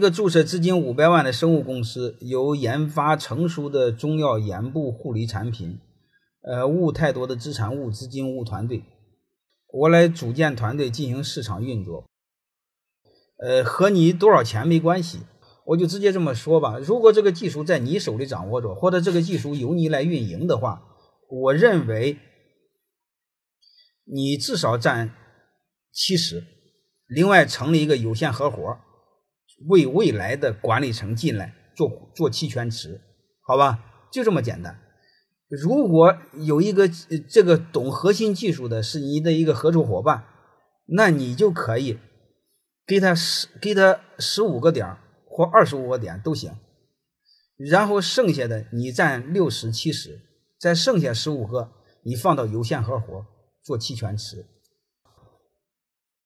一个注册资金五百万的生物公司，有研发成熟的中药眼部护理产品，呃，无太多的资产、无资金、无团队，我来组建团队进行市场运作。呃，和你多少钱没关系，我就直接这么说吧。如果这个技术在你手里掌握着，或者这个技术由你来运营的话，我认为你至少占七十，另外成立一个有限合伙。为未来的管理层进来做做期权池，好吧，就这么简单。如果有一个这个懂核心技术的是你的一个合作伙伴，那你就可以给他十给他十五个点或二十五个点都行，然后剩下的你占六十七十，再剩下十五个你放到有限合伙做期权池，